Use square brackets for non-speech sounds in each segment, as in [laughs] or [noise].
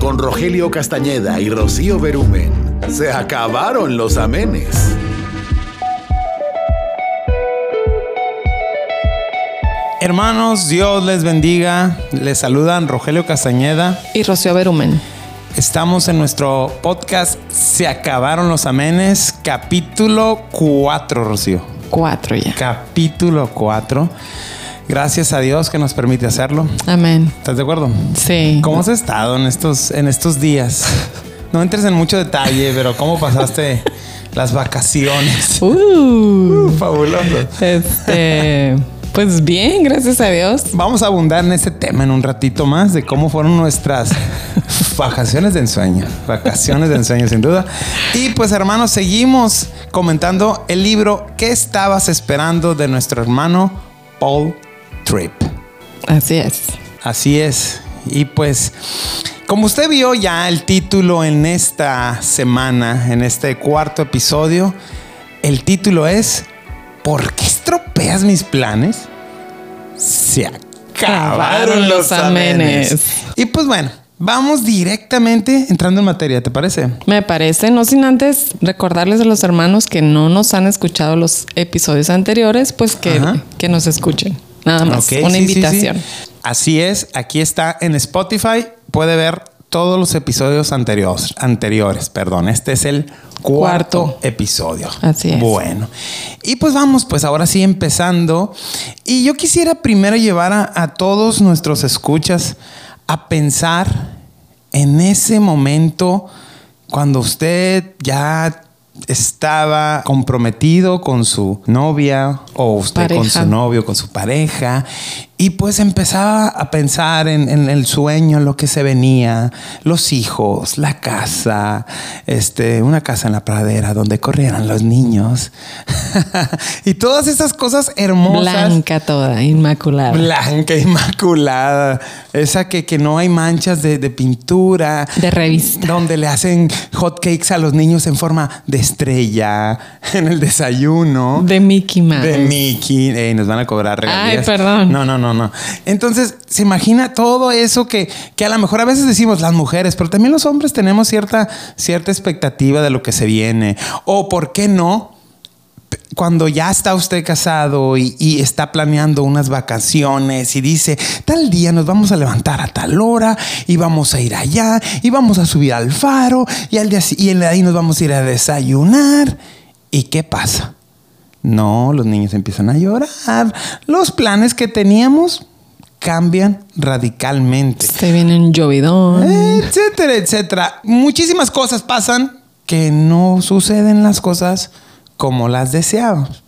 con Rogelio Castañeda y Rocío Berumen. Se acabaron los amenes. Hermanos, Dios les bendiga. Les saludan Rogelio Castañeda y Rocío Berumen. Estamos en nuestro podcast Se acabaron los amenes, capítulo 4, Rocío. 4 ya. Capítulo 4. Gracias a Dios que nos permite hacerlo. Amén. ¿Estás de acuerdo? Sí. ¿Cómo has estado en estos, en estos días? No entres en mucho detalle, pero ¿cómo pasaste las vacaciones? [laughs] Uh, uh fabuloso. Este. Pues bien, gracias a Dios. Vamos a abundar en este tema en un ratito más de cómo fueron nuestras vacaciones de ensueño. Vacaciones de ensueño, sin duda. Y pues, hermanos, seguimos comentando el libro ¿Qué estabas esperando de nuestro hermano Paul Tripp? Así es. Así es. Y pues, como usted vio ya el título en esta semana, en este cuarto episodio, el título es ¿Por qué estropeas mis planes? Se acabaron los amenes. Y pues bueno, Vamos directamente entrando en materia, ¿te parece? Me parece, no sin antes recordarles a los hermanos que no nos han escuchado los episodios anteriores, pues que, que nos escuchen. Nada más, una invitación. Así es, aquí está en Spotify, puede ver todos los episodios anteriores, anteriores, perdón. Este es el cuarto, episodio. Así es. Bueno, y pues vamos, pues ahora sí empezando. Y yo quisiera primero llevar a todos nuestros escuchas a pensar en ese momento cuando usted ya estaba comprometido con su novia o usted con su novio, con su pareja y pues empezaba a pensar en, el sueño, en lo que se venía, los hijos, la casa, este, una casa en la pradera donde corrieran los niños [laughs] y todas esas cosas hermosas. Blanca toda, inmaculada. Blanca, inmaculada. Esa que, que no hay manchas de, pintura. De revista. Donde le hacen hot cakes a los niños en forma de estrella, [laughs] en el desayuno. De Mickey Mouse. De Mickey. nos van a cobrar regalías. Ay, perdón. No, no, no no, Entonces, se imagina todo eso que, que, a lo mejor a veces decimos las mujeres, pero también los hombres tenemos cierta, cierta expectativa de lo que se viene. O, ¿por qué no? Cuando ya está usted casado y, está planeando unas vacaciones y dice, tal día nos vamos a levantar a tal hora y vamos a ir allá y vamos a subir al faro y, al día, y ahí nos vamos a ir a desayunar. ¿Y qué pasa? No, los niños empiezan a llorar. Los planes que teníamos cambian radicalmente. Se vienen llovidón. Etcétera, etcétera. Muchísimas cosas pasan que no suceden las cosas como las deseamos.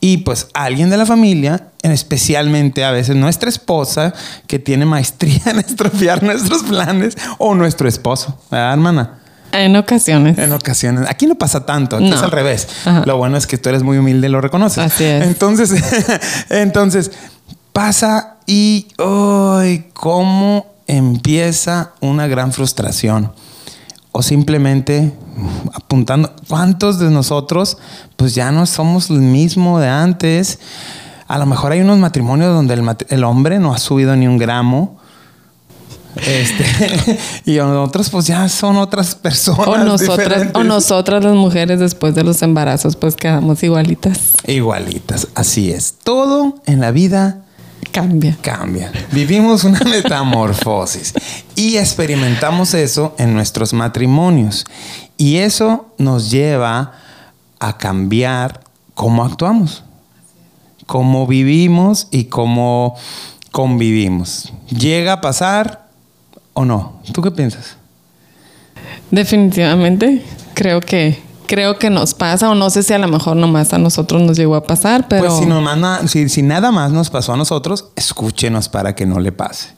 Y pues alguien de la familia, especialmente a veces nuestra esposa, que tiene maestría en [laughs] estropear nuestros planes, o nuestro esposo, ¿verdad, hermana? En ocasiones. En ocasiones. Aquí no pasa tanto, aquí es al revés. Lo bueno es que tú eres muy humilde y lo reconoces. Así es. Entonces, [laughs] entonces pasa y hoy cómo empieza una gran frustración. O simplemente apuntando, ¿cuántos de nosotros pues ya no somos el mismo de antes? A lo mejor hay unos matrimonios donde el, el hombre no ha subido ni un gramo este, [laughs] y nosotros pues ya son otras personas. O [laughs] nosotras, o nosotras las mujeres después de los embarazos pues quedamos igualitas. Igualitas, así es. Todo en la vida cambia. Cambia. Vivimos una [laughs] metamorfosis y experimentamos eso en nuestros matrimonios. Y eso nos lleva a cambiar cómo actuamos, cómo vivimos y cómo convivimos. Llega a pasar o no? ¿Tú qué piensas? Definitivamente, creo que creo que nos pasa, o no sé si a lo mejor nomás a nosotros nos llegó a pasar, pero. Pues si, nomás, si, si nada más nos pasó a nosotros, escúchenos para que no le pase.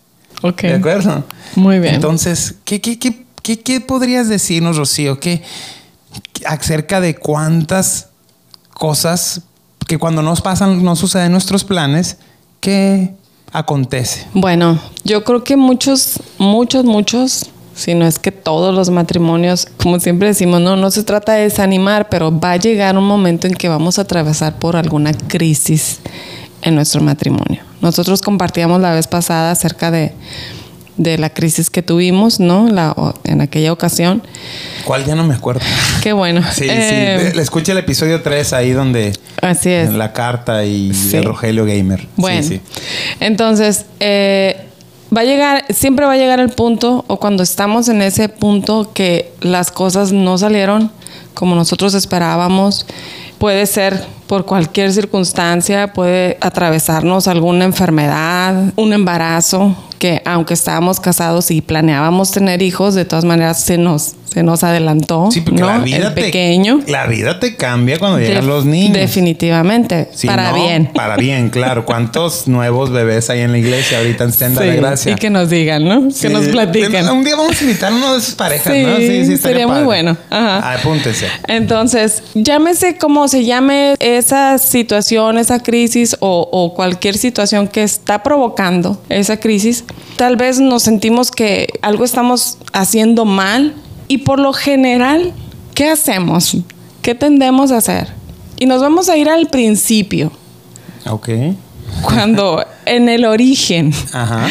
Ok. ¿De acuerdo? Muy bien. Entonces, ¿qué, qué, qué, qué, qué podrías decirnos, Rocío? ¿Qué, acerca de cuántas cosas que cuando nos pasan, no suceden nuestros planes, que acontece? Bueno, yo creo que muchos, muchos, muchos, si no es que todos los matrimonios, como siempre decimos, no, no se trata de desanimar, pero va a llegar un momento en que vamos a atravesar por alguna crisis en nuestro matrimonio. Nosotros compartíamos la vez pasada acerca de, de la crisis que tuvimos, ¿no? La, en aquella ocasión. ¿Cuál ya no me acuerdo? Qué bueno. Sí, Eh, sí. Le escuché el episodio 3 ahí donde Así es. la carta y Sí. el Rogelio Gamer. Sí, Bueno, sí. entonces, eh, va a llegar, siempre va a llegar el punto, o cuando estamos en ese punto que las cosas no salieron como nosotros esperábamos, puede ser por cualquier circunstancia, puede atravesarnos alguna enfermedad, un embarazo, que aunque estábamos casados y planeábamos tener hijos, de todas maneras se nos, se nos adelantó, Sí, porque ¿no? la vida el te, pequeño. La vida te cambia cuando llegan los niños. Definitivamente. Sí, para ¿no? bien. Para bien, claro. ¿Cuántos [laughs] nuevos bebés hay en la iglesia ahorita en Senda de Sí, Gracia? Y que nos digan, ¿no? Que Sí. nos platiquen. Un día vamos a invitar a una de esas parejas, Sí, ¿no? estaría sería muy padre. bueno. Ajá. Apúntese. Entonces, llámese como se llame esa situación, esa crisis o, o cualquier situación que está provocando esa crisis, tal vez nos sentimos que algo estamos haciendo mal y por lo general, ¿qué hacemos? ¿Qué tendemos a hacer? Y nos vamos a ir al principio, Ok. cuando [laughs] en el origen, Ajá.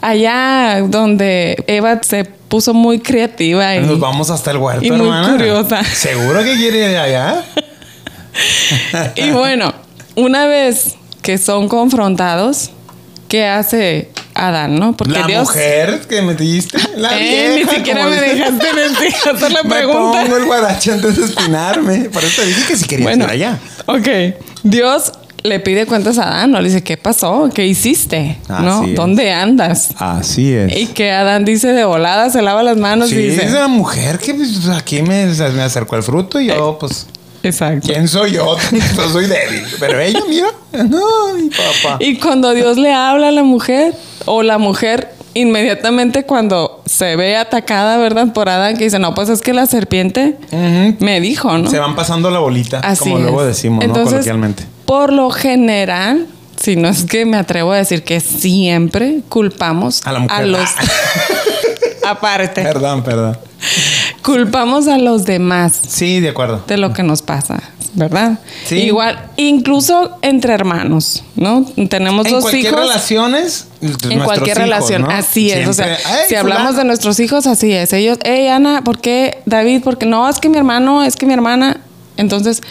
allá donde Eva se puso muy creativa y Nos vamos hasta el huerto, y muy hermana. curiosa. ¿Seguro que quiere ir allá? [laughs] [laughs] Y bueno, una vez que son confrontados, ¿qué hace Adán, no? Porque la Dios. mujer que me dijiste. La Eh, vieja, ni siquiera me dejaste decir- [laughs] hacer la Me pregunta. pongo el guarache antes de espinarme. Por eso te dije que si querías Bueno, ir allá. ok. Dios le pide cuentas a Adán, ¿no? Le dice, ¿qué pasó? ¿Qué hiciste? ¿No? Así es. ¿Dónde andas? Así es. Y que Adán dice de volada, se lava las manos Sí, y dice. es la mujer que pues, aquí me, me acercó el fruto y yo, pues, Exacto. ¿quién soy yo? [laughs] Yo soy débil. Pero ella, mira, ay, papá. Y cuando Dios le habla a la mujer, o la mujer inmediatamente cuando se ve atacada, ¿verdad? Por Adán, que dice, no, pues es que la serpiente me dijo, ¿no? Se van pasando la bolita, Así como luego decimos, ¿no? Coloquialmente. Por lo general, si no es que me atrevo a decir que siempre culpamos A la mujer. los... [laughs] [laughs] Aparte, Perdón, perdón. Culpamos a los demás Sí, de acuerdo. de lo que nos pasa, ¿verdad? Sí. Igual, incluso entre hermanos, ¿no? Tenemos En dos cualquier hijos. relaciones. En cualquier relación, así es. O sea, si "Ay, hablamos fulano". de nuestros hijos, así es. Ellos, hey Ana, ¿por qué David? Porque no, es que mi hermano, es que mi hermana. Entonces,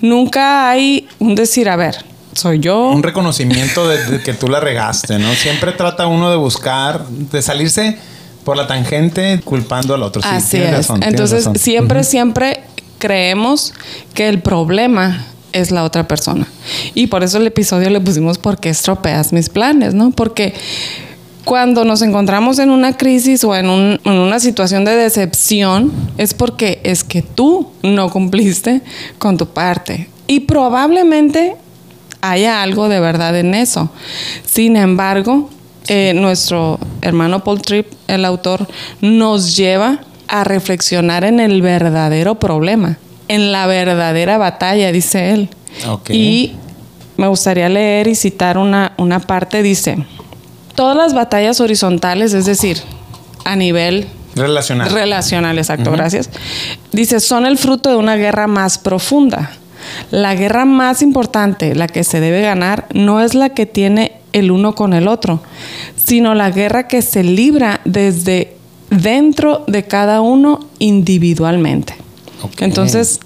nunca hay un decir, a ver, soy yo. Un reconocimiento de, de que tú la regaste, ¿no? Siempre trata uno de buscar, de salirse por la tangente culpando al otro. Sí, así es. razón, Entonces, razón. siempre, siempre creemos que el problema es la otra persona. Y por eso el episodio le pusimos ¿Por qué estropeas mis planes? ¿No? Porque cuando nos encontramos en una crisis o en, un- en una situación de decepción, es porque es que tú no cumpliste con tu parte. Y probablemente haya algo de verdad en eso. Sin embargo, eh, nuestro hermano Paul Tripp, el autor, nos lleva a reflexionar en el verdadero problema, en la verdadera batalla, dice él. Y me gustaría leer y citar una, una parte, dice, todas las batallas horizontales, es decir, a nivel Relacional. Relacional, exacto, gracias. Dice, son el fruto de una guerra más profunda. La guerra más importante, la que se debe ganar, no es la que tiene el uno con el otro, sino la guerra que se libra desde dentro de cada uno individualmente. Entonces,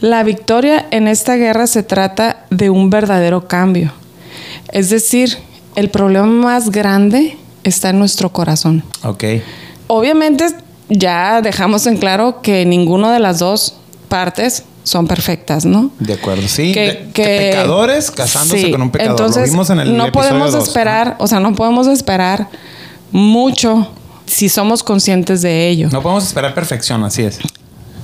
la victoria en esta guerra se trata de un verdadero cambio. Es decir, el problema más grande está en nuestro corazón. ok. Obviamente ya dejamos en claro que ninguna de las dos partes son perfectas, ¿no? De acuerdo, sí. Que- de- que- pecadores casándose sí. con un pecador. Entonces, Lo vimos en el no podemos dos, esperar, o sea, no podemos esperar mucho si somos conscientes de ello. ¿no? No podemos esperar perfección, así es.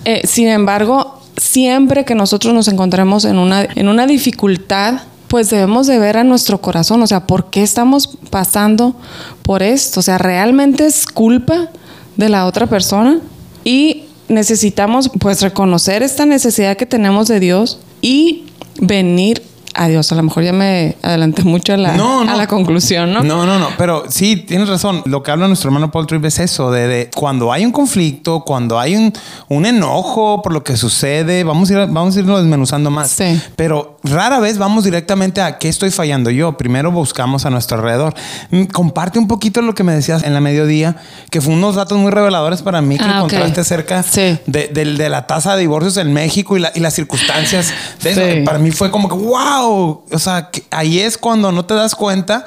Eh, sin embargo, siempre que nosotros nos encontremos en una, en una dificultad, pues debemos de ver a nuestro corazón, o sea, ¿por qué estamos pasando por esto? O sea, ¿realmente es culpa de la otra persona? Y necesitamos pues reconocer esta necesidad que tenemos de Dios y venir a Dios. A lo mejor ya me adelanté mucho a la, No, no. a la conclusión, ¿no? No, no, no. Pero sí, tienes razón. Lo que habla nuestro hermano Paul Tripp es eso, de, de cuando hay un conflicto, cuando hay un, un enojo por lo que sucede, vamos a, ir, vamos a irlo desmenuzando más. Sí. Pero rara vez vamos directamente a qué estoy fallando yo. Primero buscamos a nuestro alrededor. Mm, Comparte un poquito lo que me decías en la mediodía, que fue unos datos muy reveladores para mí que Ah, encontraste acerca Sí. de, del- de la tasa de divorcios en México y, la- y las circunstancias de eso. Sí. Para mí fue como que, wow. O sea, que ahí es cuando no te das cuenta.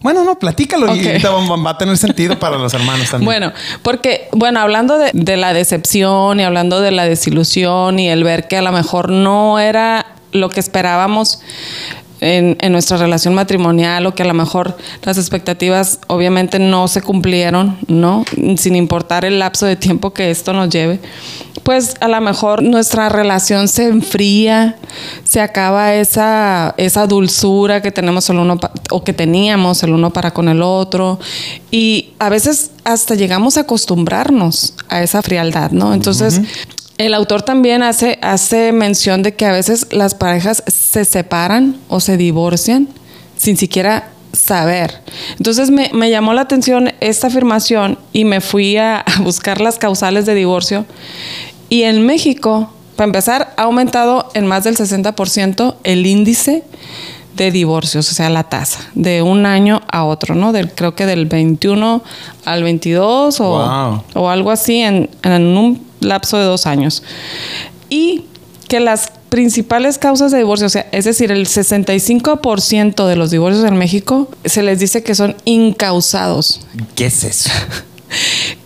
Bueno, no, platícalo y Ok. ahorita va, va a tener sentido para los hermanos también. Bueno, porque, bueno, hablando de, de la decepción y hablando de la desilusión y el ver que a lo mejor no era lo que esperábamos en, nuestra relación matrimonial o que a lo mejor las expectativas obviamente no se cumplieron, ¿no? Sin importar el lapso de tiempo que esto nos lleve, pues a lo mejor nuestra relación se enfría, se acaba esa, dulzura que tenemos el uno o que teníamos el uno para con el otro y a veces hasta llegamos a acostumbrarnos a esa frialdad, ¿no? Entonces, el autor también hace, hace mención de que a veces las parejas se separan o se divorcian sin siquiera saber. Entonces me, me llamó la atención esta afirmación y me fui a, a buscar las causales de divorcio. Y en México, para empezar, ha aumentado en más del 60% el índice de divorcios, o sea, la tasa, de un año a otro, ¿no? Del, creo que del 21 al 22 o, Wow. o algo así en, en un lapso de dos años. Y que las principales causas de divorcio, o sea, es decir, el 65% de los divorcios en México se les dice que son incausados, ¿qué es eso?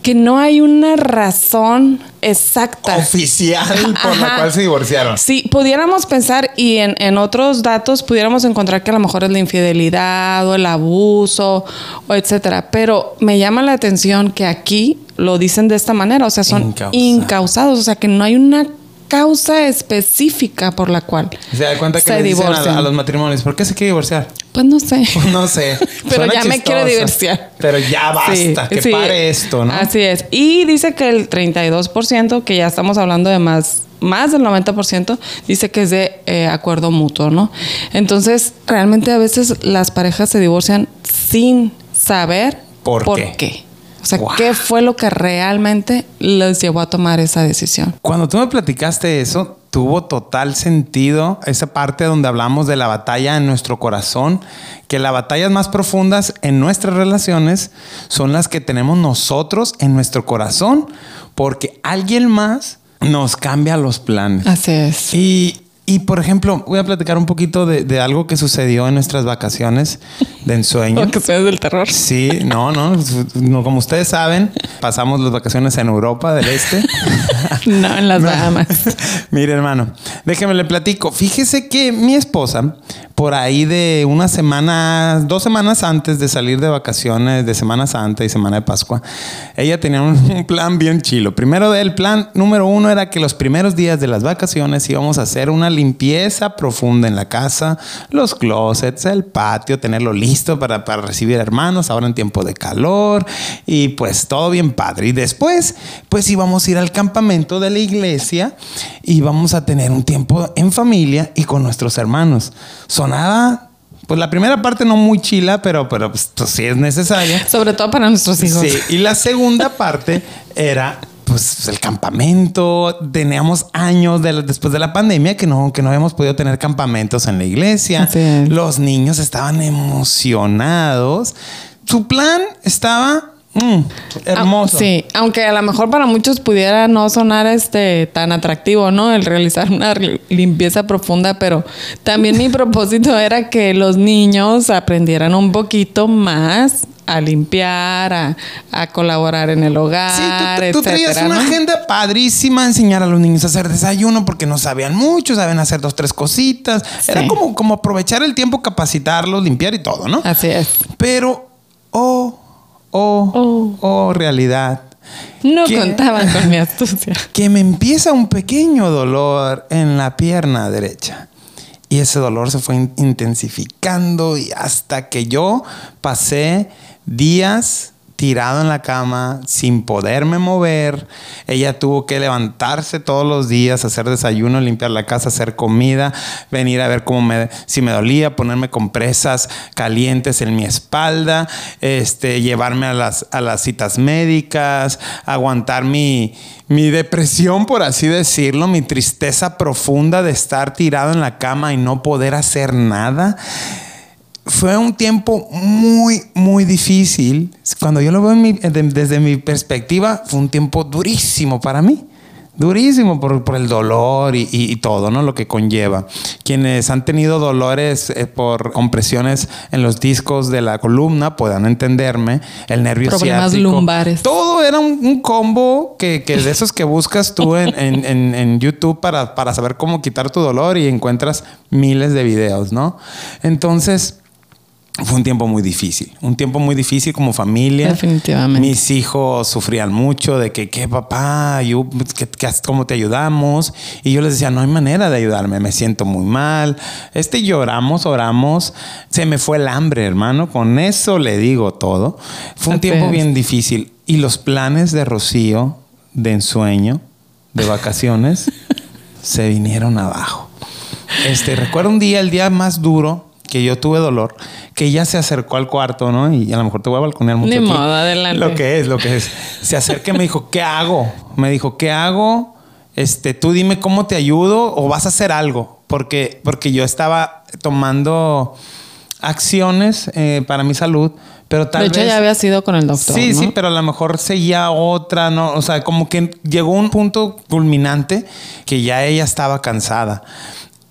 Que no hay una razón exacta. Oficial por la cual se divorciaron. Sí, pudiéramos pensar y en, en otros datos pudiéramos encontrar que a lo mejor es la infidelidad o el abuso o etcétera. Pero me llama la atención que aquí lo dicen de esta manera, o sea, son incausados, o sea, que no hay una causa específica por la cual Se da cuenta que se le dicen a, los matrimonios, ¿por qué se quiere divorciar? Pues no sé. [laughs] No sé. [laughs] Pero Suena ya me quiero divorciar. Pero ya basta, Sí, que sí. pare esto, ¿no? Así es. Y dice que el 32%, que ya estamos hablando de más, más del 90%, dice que es de eh, acuerdo mutuo, ¿no? Entonces, realmente a veces las parejas se divorcian sin saber ¿Por qué? O sea, Wow. ¿qué fue lo que realmente les llevó a tomar esa decisión? Cuando tú me platicaste eso, tuvo total sentido esa parte donde hablamos de la batalla en nuestro corazón, que las batallas más profundas en nuestras relaciones son las que tenemos nosotros en nuestro corazón, porque alguien más nos cambia los planes. Así es. Y, y, por ejemplo, voy a platicar un poquito de, de algo que sucedió en nuestras vacaciones de ensueño. [laughs] Vacaciones del terror. Sí, no, no, no, como ustedes saben, pasamos las vacaciones en Europa del Este. [laughs] No, en las Bahamas. [laughs] Mire, hermano, déjeme le platico. Fíjese que mi esposa, por ahí de unas semanas, dos semanas antes de salir de vacaciones de Semana Santa y Semana de Pascua, ella tenía [laughs] un, plan bien chilo. Primero, el plan número uno era que los primeros días de las vacaciones íbamos a hacer una limpieza profunda en la casa, los closets, el patio, tenerlo listo para, para recibir hermanos ahora en tiempo de calor y pues todo bien padre. Y después, pues íbamos a ir al campamento de la iglesia y vamos a tener un tiempo en familia y con nuestros hermanos. Sonaba, pues la primera parte no muy chila, pero, pero pues, sí es necesaria. Sobre todo para nuestros hijos. Sí, y la segunda parte era pues el campamento. Teníamos años de la- después de la pandemia que no, que no habíamos podido tener campamentos en la iglesia. Los niños estaban emocionados. Su plan estaba mm, hermoso. Ah, sí, aunque a lo mejor para muchos pudiera no sonar este tan atractivo, ¿no? El realizar una limpieza profunda, pero también mi [laughs] propósito era que los niños aprendieran un poquito más a limpiar, a, a colaborar en el hogar, Sí, tú, tú traías una ¿no? agenda padrísima, enseñar a los niños a hacer desayuno porque no sabían mucho, saben hacer dos, tres cositas. Era como, como aprovechar el tiempo, capacitarlos, limpiar y todo, ¿no? Así es. Pero, oh, oh, Oh. oh, realidad. No contaban con mi astucia. [laughs] Que me empieza un pequeño dolor en la pierna derecha. Y ese dolor se fue in- intensificando y hasta que yo pasé días, tirado en la cama sin poderme mover. Ella tuvo que levantarse todos los días, hacer desayuno, limpiar la casa, hacer comida, venir a ver cómo me, si me dolía, ponerme compresas calientes en mi espalda, este, llevarme a las, a las citas médicas, aguantar mi, mi depresión, por así decirlo, mi tristeza profunda de estar tirado en la cama y no poder hacer nada fue un tiempo muy, muy difícil. Cuando yo lo veo desde mi perspectiva, fue un tiempo durísimo para mí. Durísimo por, el dolor y, todo, ¿no? Lo que conlleva. Quienes han tenido dolores eh, por compresiones en los discos de la columna puedan entenderme. El nervio Problemas lumbares. Todo era un, combo que, de esos que buscas tú [laughs] en, en YouTube para, para saber cómo quitar tu dolor y encuentras miles de videos, ¿no? Entonces fue un tiempo muy difícil, un tiempo muy difícil como familia. Definitivamente. Mis hijos sufrían mucho de que, ¿qué papá? Yo, ¿Cómo te ayudamos? Y yo les decía, no hay manera de ayudarme, me siento muy mal. Este lloramos, oramos, se me fue el hambre, hermano, con eso le digo todo. Fue un tiempo bien difícil. Y los planes de Rocío, de ensueño, de vacaciones, [laughs] se vinieron abajo. Este, recuerdo un día, el día más duro, que yo tuve dolor, que ella se acercó al cuarto, ¿no? Y a lo mejor te voy a balconear mucho. Ni modo, adelante. Lo que es, lo que es. Se acerca y me dijo, ¿qué hago? Me dijo, ¿qué hago? Este, tú dime cómo te ayudo o vas a hacer algo. Porque, porque yo estaba tomando acciones eh, para mi salud, pero tal de hecho, ya había sido con el doctor. Sí, sí, pero a lo mejor seguía otra, ¿no? O sea, como que llegó un punto culminante que ya ella estaba cansada.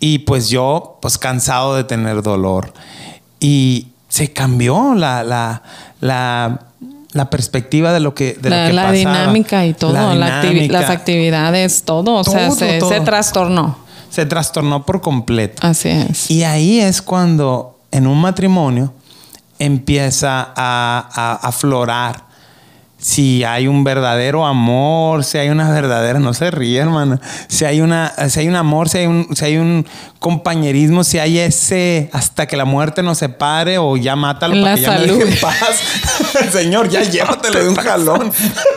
Y pues yo, pues cansado de tener dolor. Y se cambió la, la, la, perspectiva de lo que, de la, la dinámica y todo, las actividades, todo. O sea, se, se trastornó. Se trastornó por completo. Así es. Y ahí es cuando en un matrimonio empieza a, a aflorar si hay un verdadero amor, si hay una verdadera, no se ríe, hermano, si hay una, si hay un amor, si hay un, si hay un compañerísimo, si hay ese hasta que la muerte nos separe o ya mátalo para que ya me deje en paz. [laughs] Señor, [laughs] ya llévatelo de un jalón.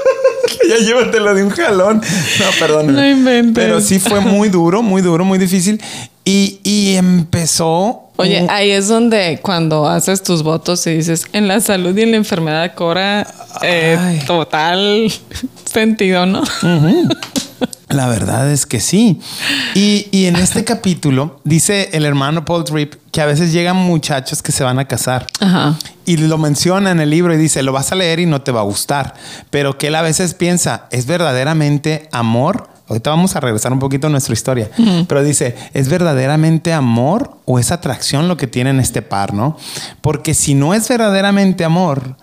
[laughs] ya llévatelo de un jalón. No, perdón. No inventes. Pero sí fue muy duro, muy duro, muy difícil. Y, y empezó Oye, ahí es donde cuando haces tus votos y dices, en la salud y en la enfermedad cobra eh, total [laughs] sentido, ¿no? La verdad es que sí. Y, y, en este capítulo dice el hermano Paul Tripp que a veces llegan muchachos que se van a casar. Ajá. Y lo menciona en el libro y dice, lo vas a leer y no te va a gustar. Pero que él a veces piensa, ¿es verdaderamente amor? Ahorita vamos a regresar un poquito a nuestra historia. Pero dice, ¿es verdaderamente amor o es atracción lo que tienen este par, no? Porque si no es verdaderamente amor,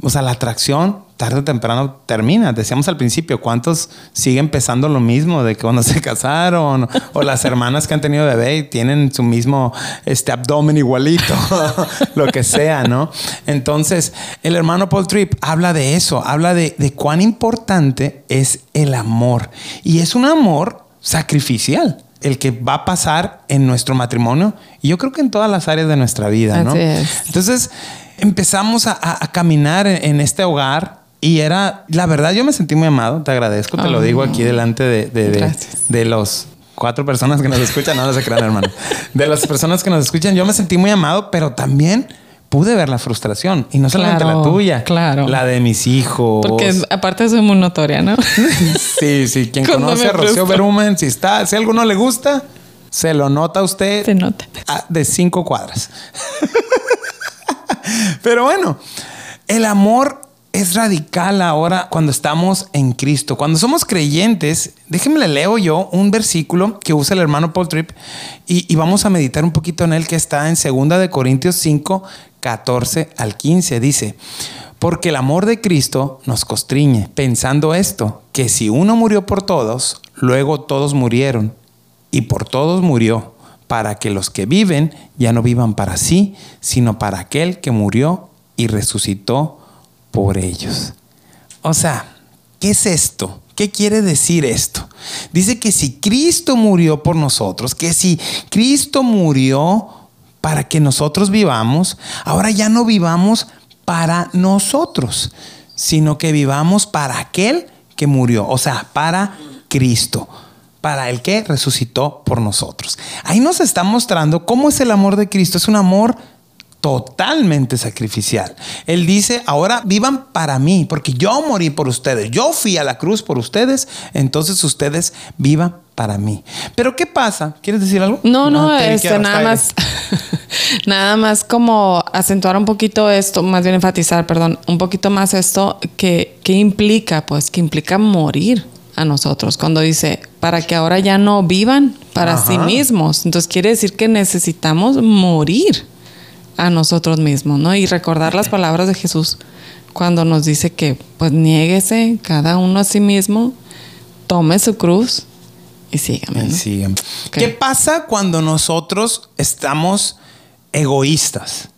o sea, la atracción tarde o temprano termina. Decíamos al principio, ¿cuántos siguen pesando lo mismo de que cuando [laughs] se casaron? O las hermanas que han tenido bebé y tienen su mismo este, abdomen igualito, [laughs] lo que sea, ¿no? Entonces, el hermano Paul Tripp habla de eso, habla de, de cuán importante es el amor. Y es un amor sacrificial el que va a pasar en nuestro matrimonio y yo creo que en todas las áreas de nuestra vida, ¿no? Entonces empezamos a, caminar en, este hogar y era, la verdad, yo me sentí muy amado, te agradezco, te lo digo aquí delante de, de, los cuatro personas que nos escuchan, no, no se crean, hermano. De las personas que nos escuchan, yo me sentí muy amado, pero también pude ver la frustración y no solamente la tuya, claro. la de mis hijos. Porque aparte es muy notoria, ¿no? [laughs] sí, sí, quien conoce a Rocío Berumen, si está, si algo no le gusta, se lo nota usted. Se nota. de cinco cuadras. Pero bueno, el amor es radical ahora cuando estamos en Cristo. Cuando somos creyentes, déjenme le yo un versículo que usa el hermano Paul Tripp y, vamos a meditar un poquito en él que está en 2 de Corintios 5, 14 al 15. Dice, porque el amor de Cristo nos constriñe, pensando esto, que si uno murió por todos, luego todos murieron, y por todos murió para que los que viven ya no vivan para sí, sino para aquel que murió y resucitó por ellos. O sea, ¿qué es esto? ¿Qué quiere decir esto? Dice que si Cristo murió por nosotros, que si Cristo murió para que nosotros vivamos, ahora ya no vivamos para nosotros, sino que vivamos para aquel que murió, o sea, para Cristo, para el que resucitó por nosotros. Ahí nos está mostrando cómo es el amor de Cristo. Es un amor totalmente sacrificial. Él dice, ahora vivan para mí, porque yo morí por ustedes, yo fui a la cruz por ustedes, entonces ustedes vivan para mí. Pero ¿qué pasa? ¿Quieres decir algo? No, no, que este, nada más, [laughs] nada más como acentuar un poquito esto, más bien enfatizar, perdón, un poquito más esto que, que implica, pues, que implica morir a nosotros. Cuando dice, para que ahora ya no vivan para Ajá. sí mismos. Entonces quiere decir que necesitamos morir a nosotros mismos, ¿no? Y recordar las palabras de Jesús cuando nos dice que, pues, niéguese cada uno a sí mismo, tome su cruz y sígame, ¿no? Sí. Ok. ¿Qué pasa cuando nosotros estamos egoístas?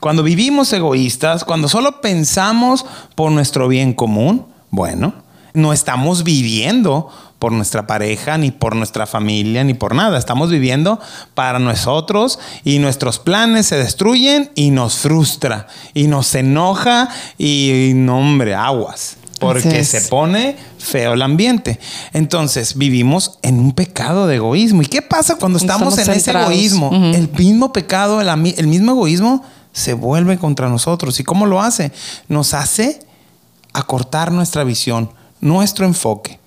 Cuando vivimos egoístas, cuando solo pensamos por nuestro bien común, bueno, no estamos viviendo por nuestra pareja, ni por nuestra familia, ni por nada. Estamos viviendo para nosotros y nuestros planes se destruyen y nos frustra y nos enoja y, no, hombre, aguas. Porque se pone feo el ambiente. Entonces vivimos en un pecado de egoísmo. ¿Y qué pasa cuando estamos, Estamos en ese egoísmo? El mismo pecado, el, el mismo egoísmo se vuelve contra nosotros. ¿Y cómo lo hace? Nos hace acortar nuestra visión, nuestro enfoque.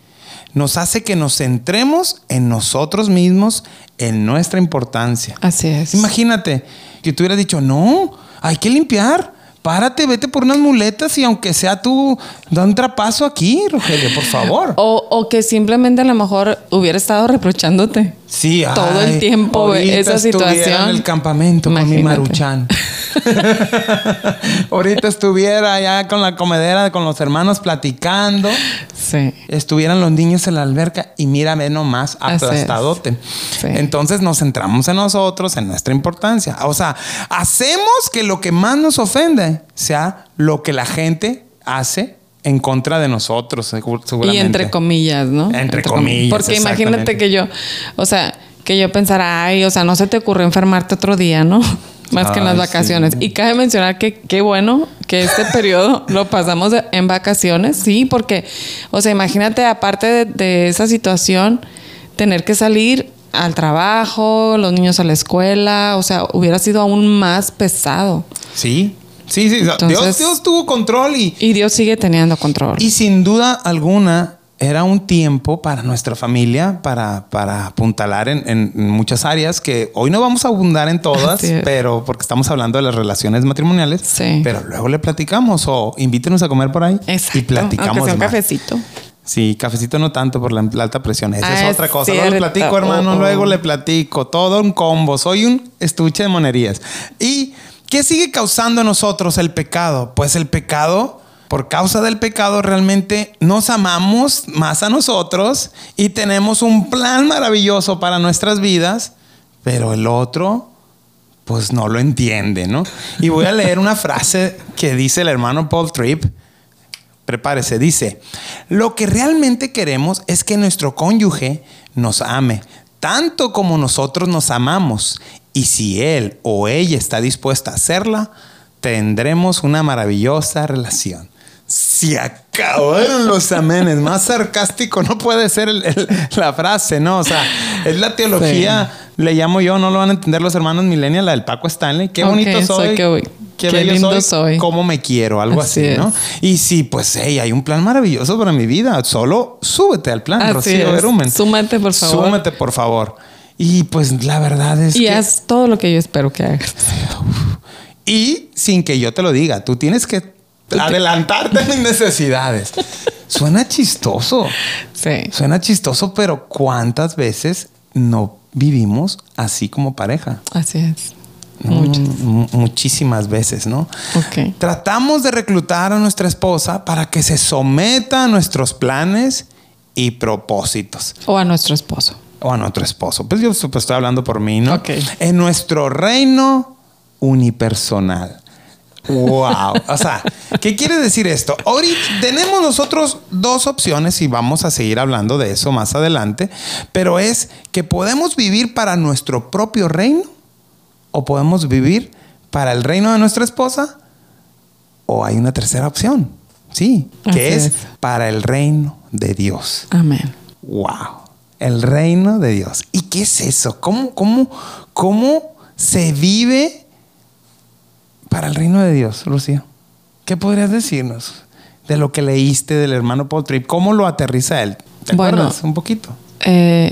Nos hace que nos centremos en nosotros mismos, en nuestra importancia. Así es. Imagínate que tú hubieras dicho, no, hay que limpiar. Párate, vete por unas muletas y aunque sea tú, da un trapazo aquí, Rogelio, por favor. O, o que simplemente a lo mejor hubiera estado reprochándote. Sí, todo el tiempo esa estuviera situación. en el campamento con mi maruchan. [laughs] [laughs] ahorita estuviera allá con la comedera, con los hermanos platicando. Sí. Estuvieran los niños en la alberca y mírame nomás aplastadote. Sí. Entonces nos centramos en nosotros, en nuestra importancia. O sea, hacemos que lo que más nos ofende sea lo que la gente hace en contra de nosotros, segur- Y seguramente. entre comillas, ¿no? Entre comillas, Porque imagínate que yo, o sea, que yo pensara, ay, o sea, no se te ocurrió enfermarte otro día, ¿no? Más que en las vacaciones. sí. Y cabe mencionar que qué bueno que este [laughs] periodo lo pasamos en vacaciones, sí, porque, o sea, imagínate, aparte de, de esa situación, tener que salir al trabajo, los niños a la escuela, o sea, hubiera sido aún más pesado. Sí, sí, sí. Dios, Entonces- Dios tuvo control y, Y Dios sigue teniendo control. y sin duda alguna era un tiempo para nuestra familia, para, para apuntalar en, en- muchas áreas que hoy no vamos a abundar en todas, pero porque estamos hablando de las relaciones matrimoniales. Sí. Pero luego le platicamos o invítenos a comer por ahí Exacto. y platicamos. Aunque sea un más. cafecito. Sí, cafecito no tanto por la, la alta presión. Esa Ah, es es otra cosa. Luego le platico, hermano. Oh, oh. Luego le platico. Todo un combo. Soy un estuche de monerías. ¿Y qué sigue causando en nosotros el pecado? Pues el pecado, por causa del pecado, realmente nos amamos más a nosotros y tenemos un plan maravilloso para nuestras vidas, pero el otro pues no lo entiende, ¿no? Y voy a leer una frase que dice el hermano Paul Tripp. Prepárese, dice, lo que realmente queremos es que nuestro cónyuge nos ame, tanto como nosotros nos amamos. Y si él o ella está dispuesta a hacerla, tendremos una maravillosa relación. Se acabaron los amenes. Más sarcástico no puede ser el- el- la frase, ¿no? O sea, es la teología, le llamo yo, no lo van a entender los hermanos millennial, la del Paco Stanley. Qué bonito soy. soy, qué- qué qué lindo soy, soy. Cómo me quiero, algo así, Así ¿no? Y sí, pues, hey, hay un plan maravilloso para mi vida. Solo súbete al plan, Así Rocío. Berumen. Súmate, por favor. Súmate, por favor. Y pues la verdad es Y que... haz todo lo que yo espero que hagas. Y sin que yo te lo diga, tú tienes que adelantarte en mis necesidades. Suena chistoso. Sí. Suena chistoso, pero ¿cuántas veces no vivimos así como pareja? Así es. Muchísimas veces, ¿no? Ok. Tratamos de reclutar a nuestra esposa para que se someta a nuestros planes y propósitos. O a nuestro esposo. O a nuestro esposo. Pues yo pues, estoy hablando por mí, ¿no? Ok. En nuestro reino unipersonal. Wow. O sea, ¿qué quiere decir esto? Ahorita tenemos nosotros dos opciones y vamos a seguir hablando de eso más adelante, pero es que podemos vivir para nuestro propio reino o podemos vivir para el reino de nuestra esposa o hay una tercera opción. Sí, que es, es. para el reino de Dios. Amén. Wow. El reino de Dios. ¿Y qué es eso? ¿Cómo, cómo, cómo se vive para el reino de Dios, Lucía? ¿Qué podrías decirnos de lo que leíste del hermano Paul Tripp? ¿Cómo lo aterriza él? ¿Te Bueno. acuerdas un poquito? Eh,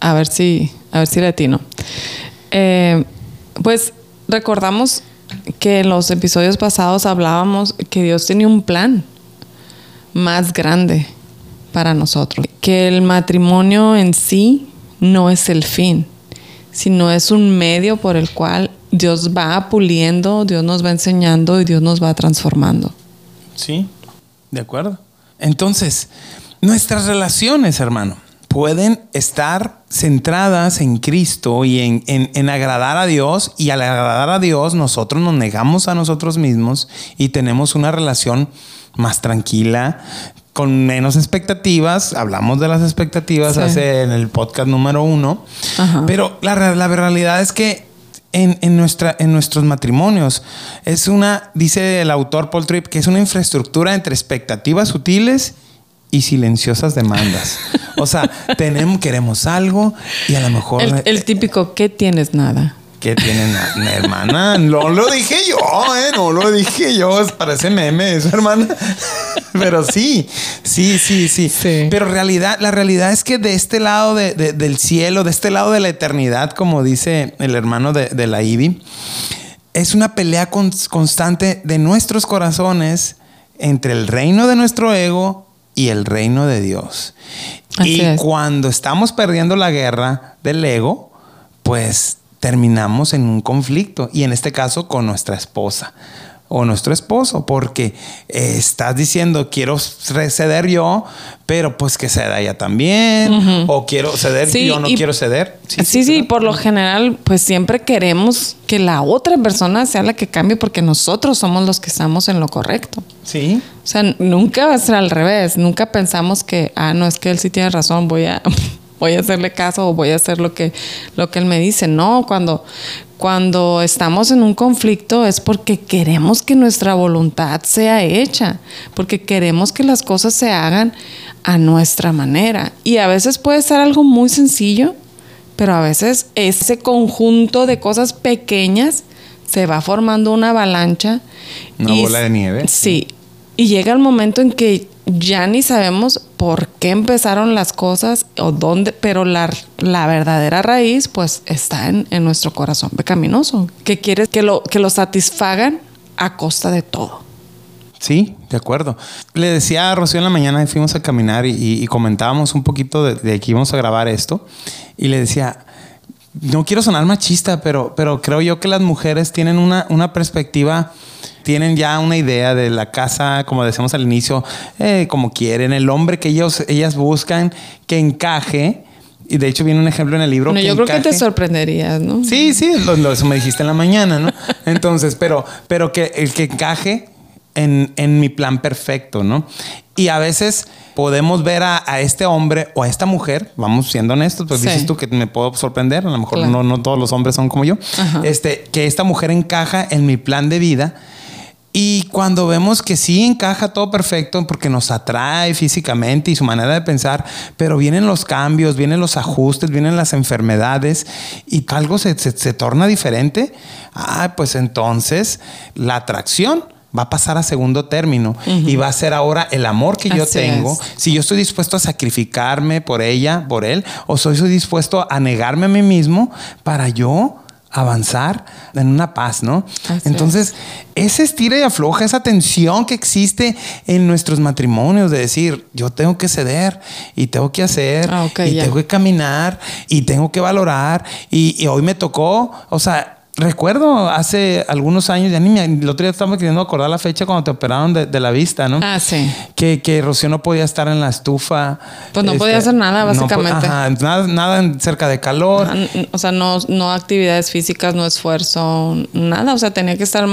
a ver si, a ver si latino. Eh, pues recordamos que en los episodios pasados hablábamos que Dios tenía un plan más grande para nosotros. Que el matrimonio en sí no es el fin, sino es un medio por el cual Dios va puliendo, Dios nos va enseñando y Dios nos va transformando. Sí, de acuerdo. Entonces, nuestras relaciones, hermano, pueden estar centradas en Cristo y en, en- en agradar a Dios. Y al agradar a Dios, nosotros nos negamos a nosotros mismos y tenemos una relación más tranquila, con menos expectativas. Hablamos de las expectativas Sí. hace en el podcast número uno. Ajá. Pero la, la realidad es que en, en nuestra, en nuestros matrimonios es una, dice el autor Paul Tripp, que es una infraestructura entre expectativas sutiles y silenciosas demandas. O sea, [laughs] tenemos, queremos algo y a lo mejor... El, el típico, ¿qué tienes nada? ¿Qué tienen, mi hermana? No lo dije yo, ¿eh? No lo dije yo. Parece meme eso, hermana. [laughs] Pero sí, sí, sí, sí. Sí. Pero realidad, la realidad es que de este lado de- de- del cielo, de este lado de la eternidad, como dice el hermano de, de la Ivy, es una pelea cons- constante de nuestros corazones entre el reino de nuestro ego y el reino de Dios. Así y es. cuando estamos perdiendo la guerra del ego, pues terminamos en un conflicto y en este caso con nuestra esposa o nuestro esposo, porque eh, estás diciendo quiero ceder yo, pero pues que ceda ella también, o quiero ceder Sí, yo no y- quiero ceder. Sí, sí, por lo general, pues siempre queremos que la otra persona sea la que cambie porque nosotros somos los que estamos en lo correcto. Sí. O sea, nunca va a ser al revés. Nunca pensamos que, ah, no, es que él sí tiene razón, voy a, voy a hacerle caso o voy a hacer lo que, lo que él me dice. No, cuando, cuando estamos en un conflicto es porque queremos que nuestra voluntad sea hecha, porque queremos que las cosas se hagan a nuestra manera. Y a veces puede ser algo muy sencillo, pero a veces ese conjunto de cosas pequeñas se va formando una avalancha. Una bola de nieve. Sí. Y llega el momento en que ya ni sabemos por qué empezaron las cosas o dónde, pero la, la verdadera raíz pues está en, en nuestro corazón pecaminoso, que quiere que lo, que lo satisfagan a costa de todo. Sí, de acuerdo. Le decía a Rocío en la mañana, fuimos a caminar y comentábamos un poquito de, de que íbamos a grabar esto. Y le decía, no quiero sonar machista, pero, pero creo yo que las mujeres tienen una, una perspectiva, tienen ya una idea de la casa, como decíamos al inicio, eh, como quieren, el hombre que ellos, ellas buscan, que encaje. Y de hecho viene un ejemplo en el libro. Bueno, que yo creo que te sorprenderías, ¿no? Sí, sí, lo, lo- eso me dijiste en la mañana, ¿no? Entonces, pero, pero que el que encaje en, en mi plan perfecto, ¿no? Y a veces podemos ver a, a este hombre o a esta mujer, vamos siendo honestos, pues Sí. dices tú que me puedo sorprender, a lo mejor Claro. no, no todos los hombres son como yo, Ajá. este, que esta mujer encaja en mi plan de vida. Y cuando vemos que sí encaja todo perfecto porque nos atrae físicamente y su manera de pensar, pero vienen los cambios, vienen los ajustes, vienen las enfermedades y algo se, se- se torna diferente, ah, pues entonces la atracción va a pasar a segundo término y va a ser ahora el amor que yo tengo. es. Si yo estoy dispuesto a sacrificarme por ella, por él, o soy, soy dispuesto a negarme a mí mismo para yo avanzar en una paz, ¿no? Así Entonces, ese estira y afloja, esa tensión que existe en nuestros matrimonios de decir, yo tengo que ceder y tengo que hacer Ah, y tengo que caminar y tengo que valorar y, y hoy me tocó, o sea, recuerdo hace algunos años, ya ni me, el otro día estaba queriendo acordar la fecha cuando te operaron de, de la vista, ¿no? Ah, sí. Que, que Rocío no podía estar en la estufa. Pues no podía hacer nada, no básicamente. ajá, nada, cerca de calor. O sea, no, no actividades físicas, no esfuerzo, nada. O sea, tenía que estar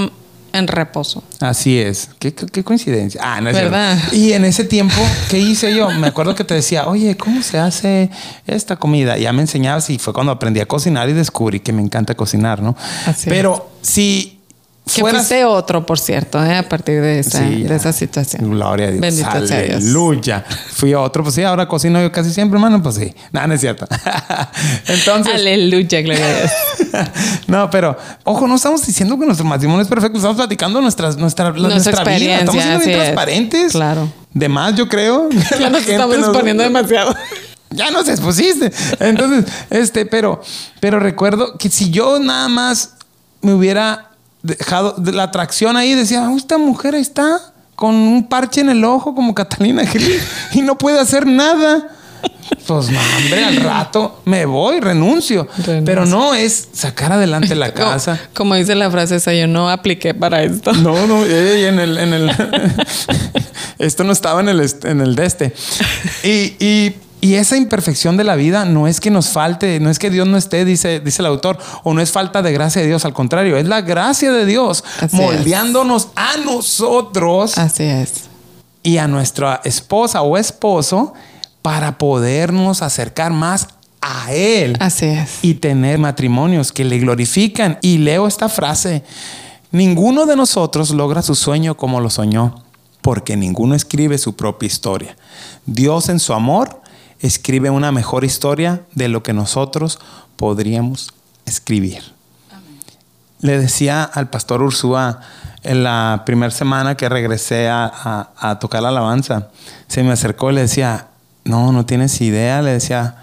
en reposo. Así es. Qué, qué- qué coincidencia. Ah, no es cierto. ¿Verdad? Y en ese tiempo, ¿qué hice yo? Me acuerdo que te decía, oye, ¿cómo se hace esta comida? Y ya me enseñabas y fue cuando aprendí a cocinar y descubrí que me encanta cocinar, ¿no? Así Pero si Que fuiste otro, por cierto, ¿eh? a partir de esa, de esa situación. Gloria a Dios. Bendito sea Dios. Aleluya. Fui otro, pues sí, ahora cocino yo casi siempre, hermano, pues sí. [laughs] Nada, no es cierto. [laughs] Entonces. Aleluya, gloria a Dios. [laughs] no, pero, ojo, no estamos diciendo que nuestro matrimonio es perfecto, estamos platicando nuestras, nuestra, nuestra, vida. Estamos siendo bien transparentes. Claro. De más, yo creo. Ya nos estamos exponiendo demasiado. ya nos expusiste. Entonces, este, pero, pero recuerdo que si yo nada más me hubiera dejado la atracción ahí, decía, ah, esta mujer está con un parche en el ojo como Catalina Gil [laughs] y no puede hacer nada. Pues no, hombre, al rato me voy, renuncio. Pero no es sacar adelante la [laughs] casa. Como, dice la frase esa, yo no apliqué para esto. [laughs] No, no, en el, en el esto no estaba en el, en el de este. Y, y y esa imperfección de la vida no es que nos falte, no es que Dios no esté, dice, dice el autor, o no es falta de gracia de Dios, al contrario, es la gracia de Dios moldeándonos a nosotros. Así es. Y a nuestra esposa o esposo para podernos acercar más a Él. Así es. Y tener matrimonios que le glorifican. Y leo esta frase, ninguno de nosotros logra su sueño como lo soñó, porque ninguno escribe su propia historia. Dios en su amor escribe una mejor historia de lo que nosotros podríamos escribir. Le decía al pastor Ursúa en la primera semana que regresé a, tocar la alabanza, se me acercó y le decía, no, no tienes idea, le decía,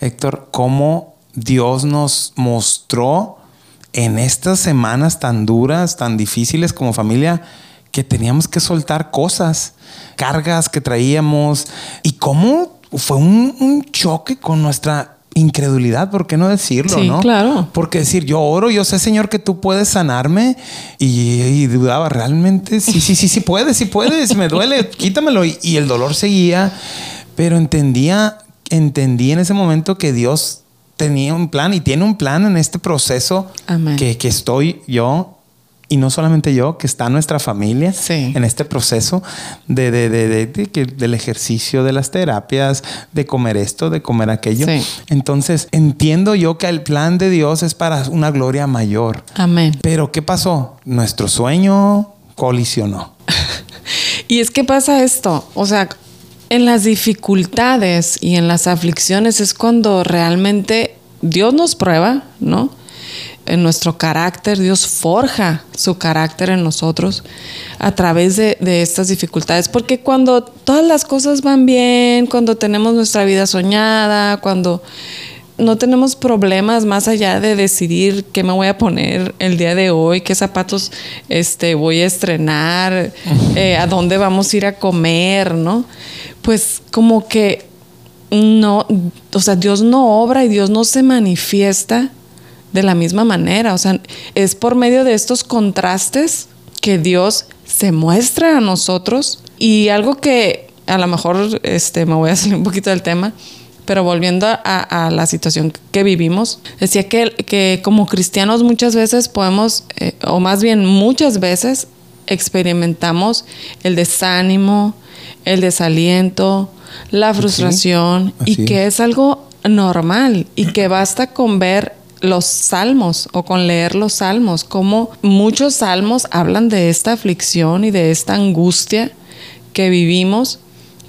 Héctor, cómo Dios nos mostró en estas semanas tan duras, tan difíciles como familia, que teníamos que soltar cosas, cargas que traíamos y cómo fue un, choque con nuestra incredulidad, ¿por qué no decirlo? Sí, ¿no? claro. Porque decir, yo oro, yo sé, Señor, que tú puedes sanarme. Y, dudaba, realmente, sí, sí, sí, sí puedes, sí puedes, me duele, [laughs] quítamelo. Y, el dolor seguía, pero entendía, entendí en ese momento que Dios tenía un plan y tiene un plan en este proceso Que, que estoy yo y no solamente yo, que está nuestra familia en este proceso de, del ejercicio de las terapias, de comer esto, de comer aquello. Entonces, entiendo yo que el plan de Dios es para una gloria mayor. Amén. Pero ¿qué pasó? Nuestro sueño colisionó. [laughs] y es que pasa esto, o sea, en las dificultades y en las aflicciones es cuando realmente Dios nos prueba, ¿no? En nuestro carácter, Dios forja su carácter en nosotros a través de, estas dificultades. Porque cuando todas las cosas van bien, cuando tenemos nuestra vida soñada, cuando no tenemos problemas más allá de decidir qué me voy a poner el día de hoy, qué zapatos este, voy a estrenar, eh, a dónde vamos a ir a comer, ¿no? Pues como que no, o sea, Dios no obra y Dios no se manifiesta de la misma manera. O sea, es por medio de estos contrastes que Dios se muestra a nosotros. Y algo que a lo mejor este, me voy a [laughs] salir un poquito del tema, pero volviendo a, la situación que vivimos, decía que, que como cristianos muchas veces podemos, eh, o más bien muchas veces, experimentamos el desánimo, el desaliento, la frustración, y que es algo normal y que basta con ver los salmos o con leer los salmos, como muchos salmos hablan de esta aflicción y de esta angustia que vivimos,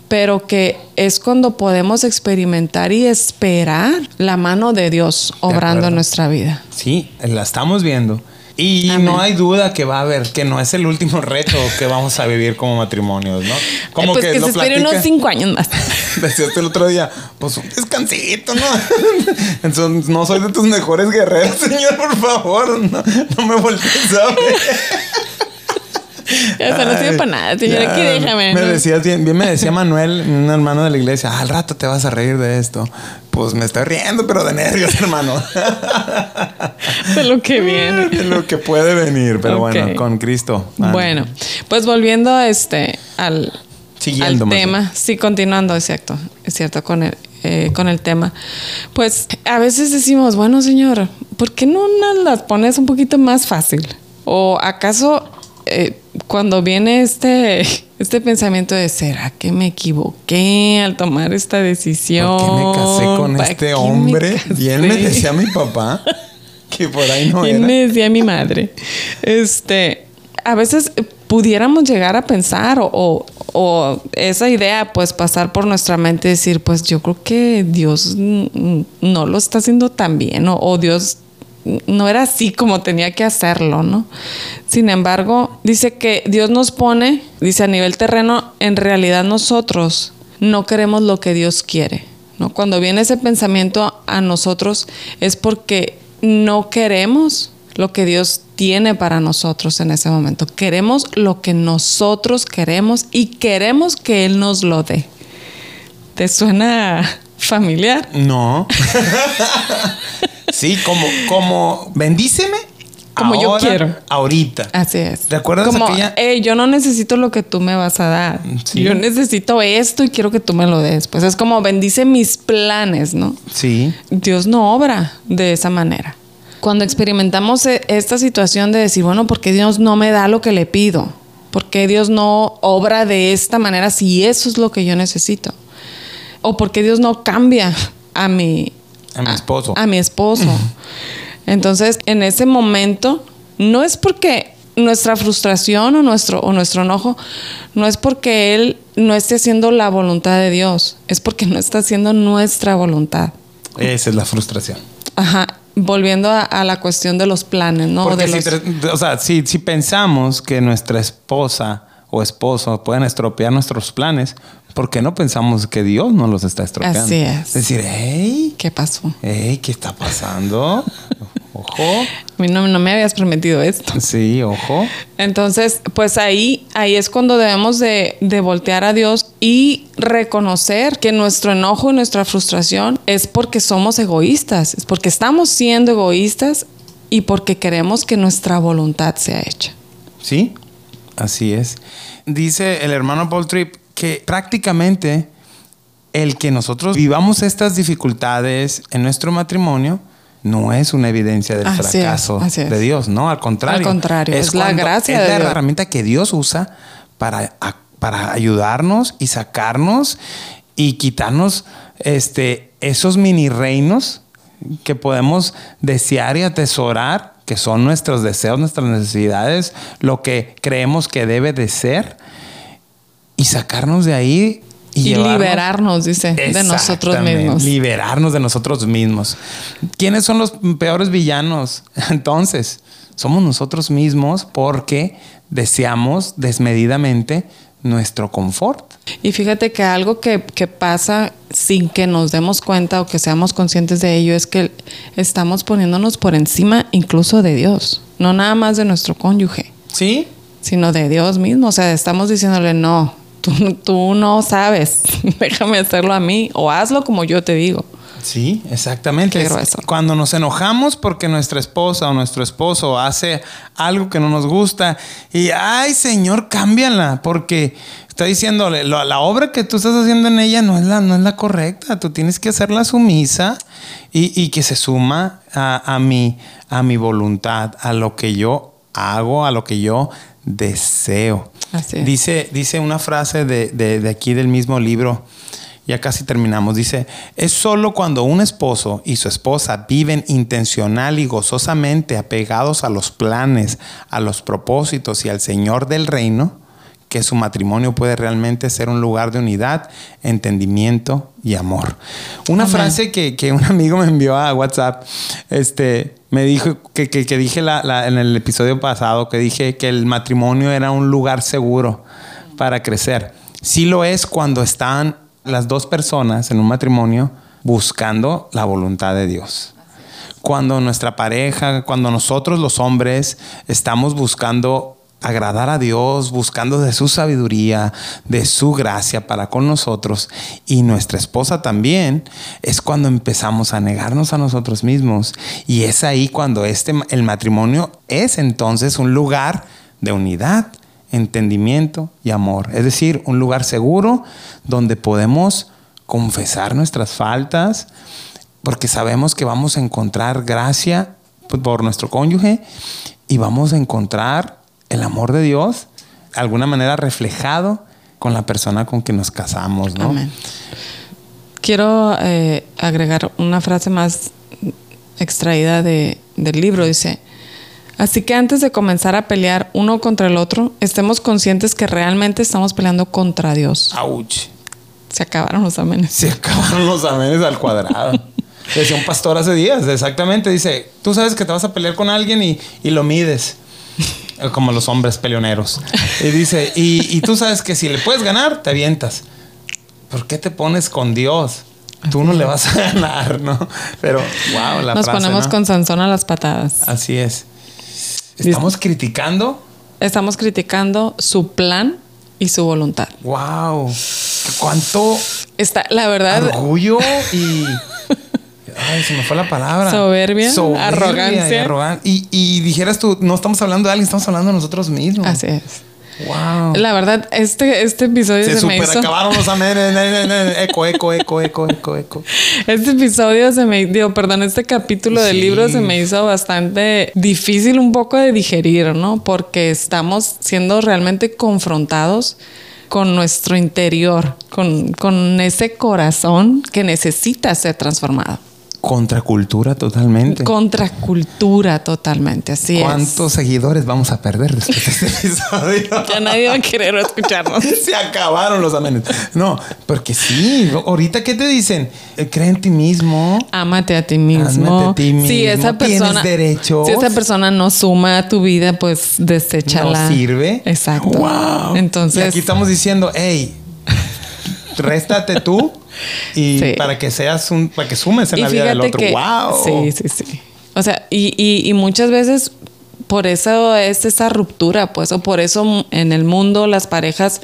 pero que es cuando podemos experimentar y esperar la mano de Dios obrando en nuestra vida. Sí, la estamos viendo. Y no hay duda que va a haber, que no es el último reto que vamos a vivir como matrimonios, ¿no? Como pues que, se espere unos cinco años más. [laughs] Decías el otro día, pues un descansito, ¿no? [laughs] Entonces, no soy de tus mejores guerreros, [laughs] señor, por favor, no, no me voltees a ver. No sirve para nada, señor. Aquí déjame. Me decías bien, bien me decía Manuel, un hermano de la iglesia, ah, al rato te vas a reír de esto. Pues me estoy riendo, pero de nervios, [laughs] hermano. de lo que viene. De lo que puede venir, pero bueno, con Cristo. Bueno, pues volviendo a este al, al tema, sí, continuando, exacto, es cierto, con el, eh, con el tema. Pues a veces decimos, bueno, señor, ¿por qué no las pones un poquito más fácil? ¿O acaso eh, cuando viene este, [laughs] este pensamiento de, ¿será que me equivoqué al tomar esta decisión? ¿Por qué me casé con este hombre? Bien me decía mi papá que por ahí no [laughs] y era. me decía mi madre, este, a veces pudiéramos llegar a pensar o, o- o esa idea pues pasar por nuestra mente y decir, pues yo creo que Dios no lo está haciendo tan bien o, o Dios no era así como tenía que hacerlo, ¿no? Sin embargo, dice que Dios nos pone, dice a nivel terreno, en realidad nosotros no queremos lo que Dios quiere, ¿no? Cuando viene ese pensamiento a nosotros es porque no queremos lo que Dios tiene para nosotros en ese momento. Queremos lo que nosotros queremos y queremos que Él nos lo dé. ¿Te suena familiar? No. [laughs] sí, como, como, bendíceme. Como yo quiero. Ahorita. Así es. ¿Recuerdas Como, aquella- "Ey, yo no necesito lo que tú me vas a dar. Sí. Yo necesito esto y quiero que tú me lo des. Pues es como bendice mis planes, ¿no? Sí. Dios no obra de esa manera. Cuando experimentamos e- esta situación de decir, bueno, ¿por qué Dios no me da lo que le pido? ¿Por qué Dios no obra de esta manera si eso es lo que yo necesito? ¿O por qué Dios no cambia a mi, A mi esposo. a mi esposo? Entonces, en ese momento, no es porque nuestra frustración o nuestro, o nuestro enojo, no es porque Él no esté haciendo la voluntad de Dios, es porque no está haciendo nuestra voluntad. Esa es la frustración. Ajá. Volviendo a, a la cuestión de los planes, ¿no? Porque de si, los- o sea, si, si pensamos que nuestra esposa o esposo pueden estropear nuestros planes, ¿por qué no pensamos que Dios nos los está estropeando? Así es. decir, hey, ¿Qué pasó? hey, ¿qué está pasando? [laughs] ojo. No, no me habías prometido esto. Sí, ojo. Entonces, pues ahí, ahí es cuando debemos de, de voltear a Dios y reconocer que nuestro enojo y nuestra frustración es porque somos egoístas, es porque estamos siendo egoístas y porque queremos que nuestra voluntad sea hecha. Sí, así es. Dice el hermano Paul Tripp que prácticamente el que nosotros vivamos estas dificultades en nuestro matrimonio no es una evidencia del Así fracaso es. de Dios, no, al contrario. Al contrario, es la gracia es de la Dios. herramienta que Dios usa para, para ayudarnos y sacarnos y quitarnos este, esos mini reinos que podemos desear y atesorar, que son nuestros deseos, nuestras necesidades, lo que creemos que debe de ser, y sacarnos de ahí y, liberarnos, dice, de nosotros mismos. Liberarnos de nosotros mismos. ¿Quiénes son los peores villanos? [laughs] Entonces, somos nosotros mismos porque deseamos desmedidamente nuestro confort. Y fíjate que algo que, que pasa sin que nos demos cuenta o que seamos conscientes de ello es que estamos poniéndonos por encima incluso de Dios, no nada más de nuestro cónyuge, ¿Sí? sino de Dios mismo. O sea, estamos diciéndole, no, tú, tú no sabes, [laughs] déjame hacerlo a mí o hazlo como yo te digo. Sí, exactamente. Es. Cuando nos enojamos porque nuestra esposa o nuestro esposo hace algo que no nos gusta y, ay, Señor, cámbiala, porque está diciéndole, "Lo- la obra que tú estás haciendo en ella no es la, no es la correcta. Tú tienes que hacerla sumisa y, y que se suma a, a mi, a mi voluntad, a lo que yo hago, a lo que yo deseo. Dice, dice una frase de, de- de aquí del mismo libro, ya casi terminamos, dice, es solo cuando un esposo y su esposa viven intencional y gozosamente apegados a los planes, a los propósitos y al Señor del reino, que su matrimonio puede realmente ser un lugar de unidad, entendimiento y amor. Una Amén. frase que, que un amigo me envió a WhatsApp, este, me dijo que, que- que dije la- la- en el episodio pasado, que dije que el matrimonio era un lugar seguro para crecer. Sí lo es cuando están las dos personas en un matrimonio buscando la voluntad de Dios. Cuando nuestra pareja, cuando nosotros los hombres estamos buscando agradar a Dios, buscando de su sabiduría, de su gracia para con nosotros. Y nuestra esposa también, es cuando empezamos a negarnos a nosotros mismos. Y es ahí cuando este el matrimonio es entonces un lugar de unidad, entendimiento y amor, es decir, un lugar seguro donde podemos confesar nuestras faltas, porque sabemos que vamos a encontrar gracia por nuestro cónyuge y vamos a encontrar el amor de Dios de alguna manera reflejado con la persona con quien nos casamos, ¿no? Amén. Quiero eh, agregar una frase más extraída de, del libro, dice, así que antes de comenzar a pelear uno contra el otro, estemos conscientes que realmente estamos peleando contra Dios. Ouch. Se acabaron los amenes. Se acabaron los amenes al cuadrado. Decía un pastor hace días, exactamente. Dice, tú sabes que te vas a pelear con alguien y, y lo mides. Como los hombres peleoneros. Y dice, y, y tú sabes que si le puedes ganar, te avientas. ¿Por qué te pones con Dios? Tú no le vas a ganar, ¿no? Pero, wow, la Nos frase, ponemos ¿no? con Sansón a las patadas. Así es. Estamos criticando. Estamos criticando su plan y su voluntad. Wow. Cuánto Está, la verdad, orgullo y. Ay, se me fue la palabra. Soberbia, arrogancia. Y, arrogan- y, y dijeras tú, no estamos hablando de alguien, estamos hablando de nosotros mismos. así es. Wow. La verdad, este, este episodio se, se me hizo. acabaron los amenes. Ne, ne, ne, Eco, eco, eco, eco, eco, eco. Este episodio se me dio, perdón, este capítulo del libro se me hizo bastante difícil un poco de digerir, ¿no? Porque estamos siendo realmente confrontados con nuestro interior, con, con ese corazón que necesita ser transformado. Contracultura totalmente. Contracultura totalmente, así ¿Cuántos seguidores vamos a perder después de este [laughs] episodio? es. Ya nadie va a querer escucharnos. [laughs] Se acabaron los amenes. No, porque sí. Ahorita, ¿qué te dicen? Eh, Cree en ti mismo. Ámate a ti mismo. Ámate a ti Si esa mismo. Tienes persona, derechos. si esa persona no suma a tu vida, pues deséchala. no sirve. Exacto. Wow. Entonces, Y aquí estamos diciendo, hey, réstate tú y Sí. para que seas un, para que sumes en y la vida del otro. que wow. sí, sí, sí. O sea, y, y, y muchas veces por eso es esa ruptura, pues, o por eso en el mundo las parejas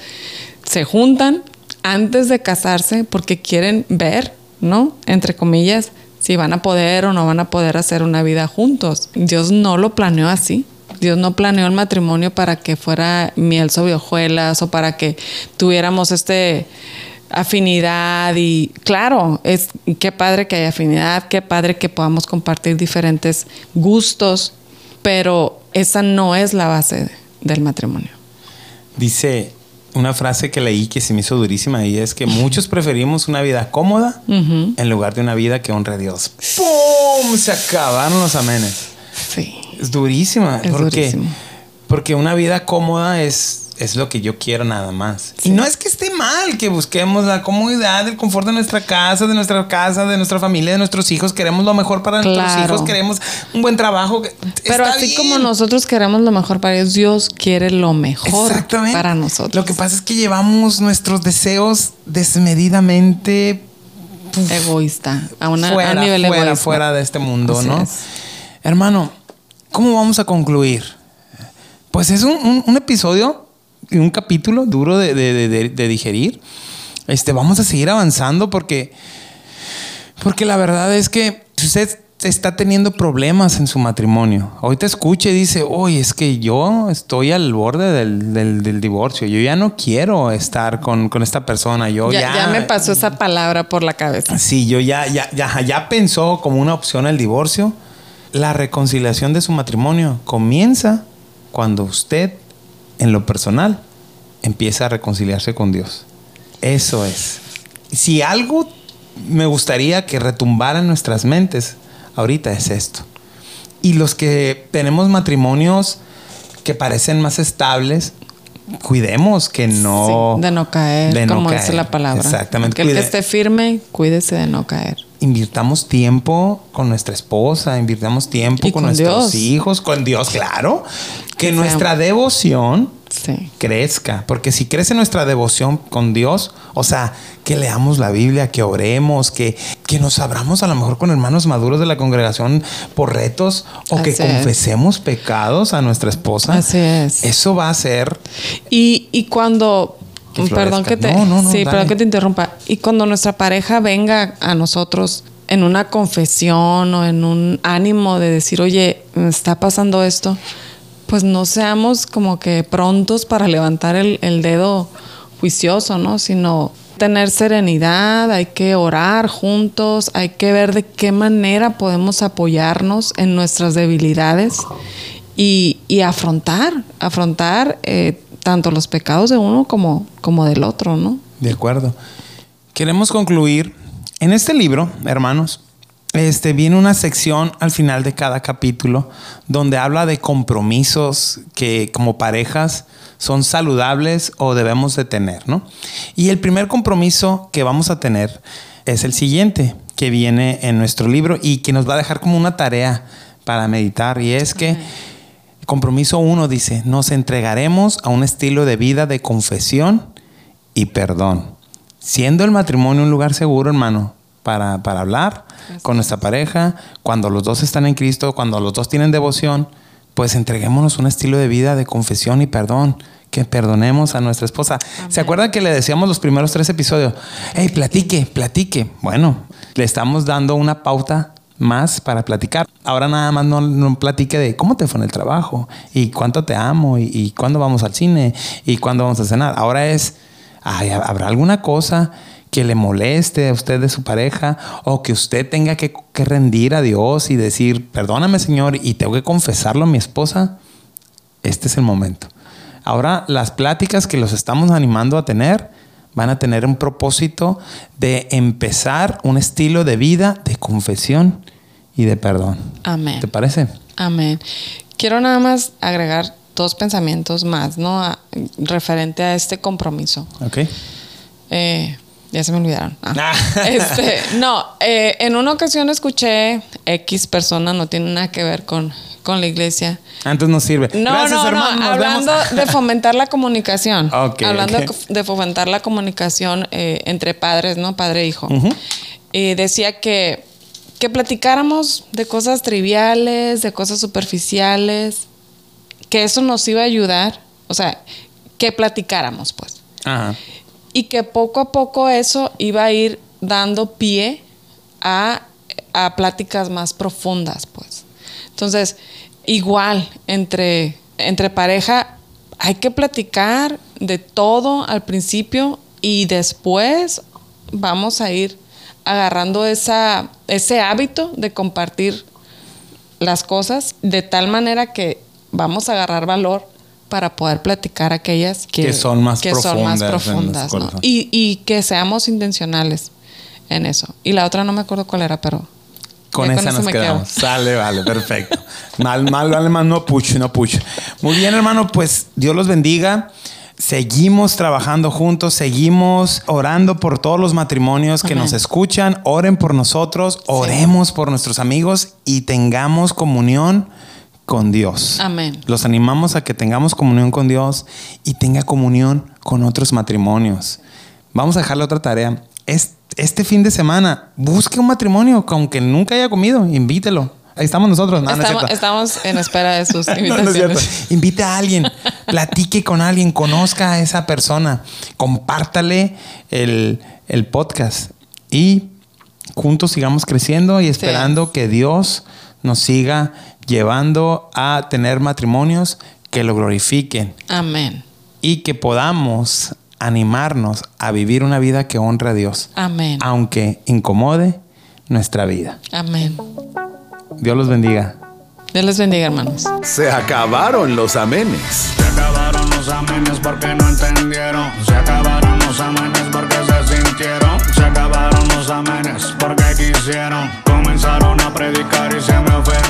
se juntan antes de casarse porque quieren ver, ¿no? Entre comillas, si van a poder o no van a poder hacer una vida juntos. Dios no lo planeó así. Dios no planeó el matrimonio para que fuera miel sobre hojuelas o para que tuviéramos este afinidad y claro, es qué padre que haya afinidad, qué padre que podamos compartir diferentes gustos, pero esa no es la base del matrimonio. Dice una frase que leí que se me hizo durísima y es que [laughs] muchos preferimos una vida cómoda en lugar de una vida que honre a Dios. ¡Pum! Se acabaron los amenes. Sí. Es durísima. Es porque, durísimo. porque una vida cómoda es, es lo que yo quiero nada más. Y no es que esté mal que busquemos la comodidad, el confort de nuestra casa, de nuestra casa, de nuestra familia, de nuestros hijos. Queremos lo mejor para nuestros hijos. Queremos un buen trabajo. Pero Está así bien. como nosotros queremos lo mejor para ellos, Dios quiere lo mejor Exactamente. para nosotros. Lo que pasa es que llevamos nuestros deseos desmedidamente puf, egoísta, a, una, fuera, a un nivel fuera, egoísta. fuera de este mundo, Así ¿no? es. Hermano, ¿cómo vamos a concluir? Pues es un, un- un episodio un capítulo duro de, de- de- de- digerir. Este, vamos a seguir avanzando porque, porque la verdad es que usted está teniendo problemas en su matrimonio. Hoy te escucha y dice, oye, es que yo estoy al borde del, del- del divorcio. Yo ya no quiero estar con, con esta persona. Yo Ya, ya, ya me pasó esa palabra por la cabeza. Sí, yo ya, ya, ya, ya pensó como una opción el divorcio. La reconciliación de su matrimonio comienza cuando usted, en lo personal, empieza a reconciliarse con Dios. Eso es. Si algo me gustaría que retumbara en nuestras mentes ahorita es esto. Y los que tenemos matrimonios que parecen más estables, cuidemos que no... Sí, de no caer, de no como dice la palabra. Exactamente. Que el que esté firme, cuídese de no caer. Invirtamos tiempo con nuestra esposa, invirtamos tiempo con, con nuestros Dios. hijos, con Dios, claro. Que nuestra devoción Sí. crezca, porque si crece nuestra devoción con Dios, o sea, que leamos la Biblia, que oremos, que, que nos abramos a lo mejor con hermanos maduros de la congregación por retos, o que es. confesemos pecados a nuestra esposa. Así es. Eso va a ser Y, y cuando. Perdón que te. No, no, no, sí, perdón que te interrumpa. Y cuando nuestra pareja venga a nosotros en una confesión o en un ánimo de decir, oye, me está pasando esto, pues no seamos como que prontos para levantar el, el dedo juicioso, ¿no? Sino tener serenidad, hay que orar juntos, hay que ver de qué manera podemos apoyarnos en nuestras debilidades y, y afrontar, afrontar eh, tanto los pecados de uno como, como del otro, ¿no? De acuerdo. Queremos concluir en este libro, hermanos. este, viene una sección al final de cada capítulo donde habla de compromisos que como parejas son saludables o debemos de tener, ¿no? Y el primer compromiso que vamos a tener es el siguiente, que viene en nuestro libro y que nos va a dejar como una tarea para meditar y es que compromiso uno dice, nos entregaremos a un estilo de vida de confesión y perdón, siendo el matrimonio un lugar seguro, hermano, para, para hablar con nuestra pareja, cuando los dos están en Cristo, cuando los dos tienen devoción, pues entreguémonos un estilo de vida de confesión y perdón. Que perdonemos a nuestra esposa. ¿Se acuerdan que le decíamos los primeros tres episodios? Hey, platique, platique. Bueno, le estamos dando una pauta más para platicar. Ahora nada más no, no, platique de cómo te fue en el trabajo y cuánto te amo y, cuándo vamos al cine y cuándo vamos a cenar. Ahora es, ay, ¿habrá alguna cosa que le moleste a usted de su pareja o que usted tenga que, que, rendir a Dios y decir, perdóname Señor, y tengo que confesarlo a mi esposa, este es el momento. Ahora las pláticas que los estamos animando a tener van a tener un propósito de empezar un estilo de vida de confesión y de perdón. Amén. ¿Te parece? Amén. Quiero nada más agregar dos pensamientos más, ¿no? A, referente a este compromiso. Ok. Eh, ya se me olvidaron. Ah. [laughs] este, no, eh, en una ocasión escuché X persona, no tiene nada que ver con, con la iglesia. Antes no sirve. No, Gracias, no, hermano, no. Hablando de [laughs] fomentar la comunicación. Hablando ok. de- fomentar la comunicación eh, entre padres, ¿no? Padre e hijo. Y decía que, que platicáramos de cosas triviales, de cosas superficiales, que eso nos iba a ayudar. O sea, que platicáramos, pues Ajá. Y que poco a poco eso iba a ir dando pie a, a pláticas más profundas, pues. Entonces, igual, entre, entre pareja, hay que platicar de todo al principio y después vamos a ir agarrando esa, ese hábito de compartir las cosas de tal manera que vamos a agarrar valor para poder platicar aquellas que, Que son más que son más profundas profundas, ¿no? y, y que seamos intencionales en eso. Y la otra no me acuerdo cuál era, pero Con esa eso nos quedamos. quedo. Sale, vale, perfecto. [laughs] Mal, mal, vale más, no pucho, no pucho. Muy bien, hermano, pues Dios los bendiga. Seguimos trabajando juntos, seguimos orando por todos los matrimonios que Amén. nos escuchan. Oren por nosotros, oremos por nuestros amigos y tengamos comunión con Dios. Amén. Los animamos a que tengamos comunión con Dios y tenga comunión con otros matrimonios. Vamos a dejarle otra tarea. Es- Este fin de semana, busque un matrimonio, que aunque nunca haya comido, invítelo. Ahí estamos nosotros. No, no es estamos, estamos en espera de sus [laughs] No, no invitaciones. Invite a alguien, platique con alguien, conozca a esa persona, compártale el, el podcast y juntos sigamos creciendo y esperando que Dios nos siga llevando a tener matrimonios que lo glorifiquen Amén. y que podamos animarnos a vivir una vida que honre a Dios, Amén. aunque incomode nuestra vida. Amén. Dios los bendiga. Dios les bendiga, hermanos. Se acabaron los amenes. Se acabaron los amenes porque no entendieron. Se acabaron los amenes porque se sintieron. Se acabaron los amenes porque quisieron. Comenzaron a predicar y se me ofendieron.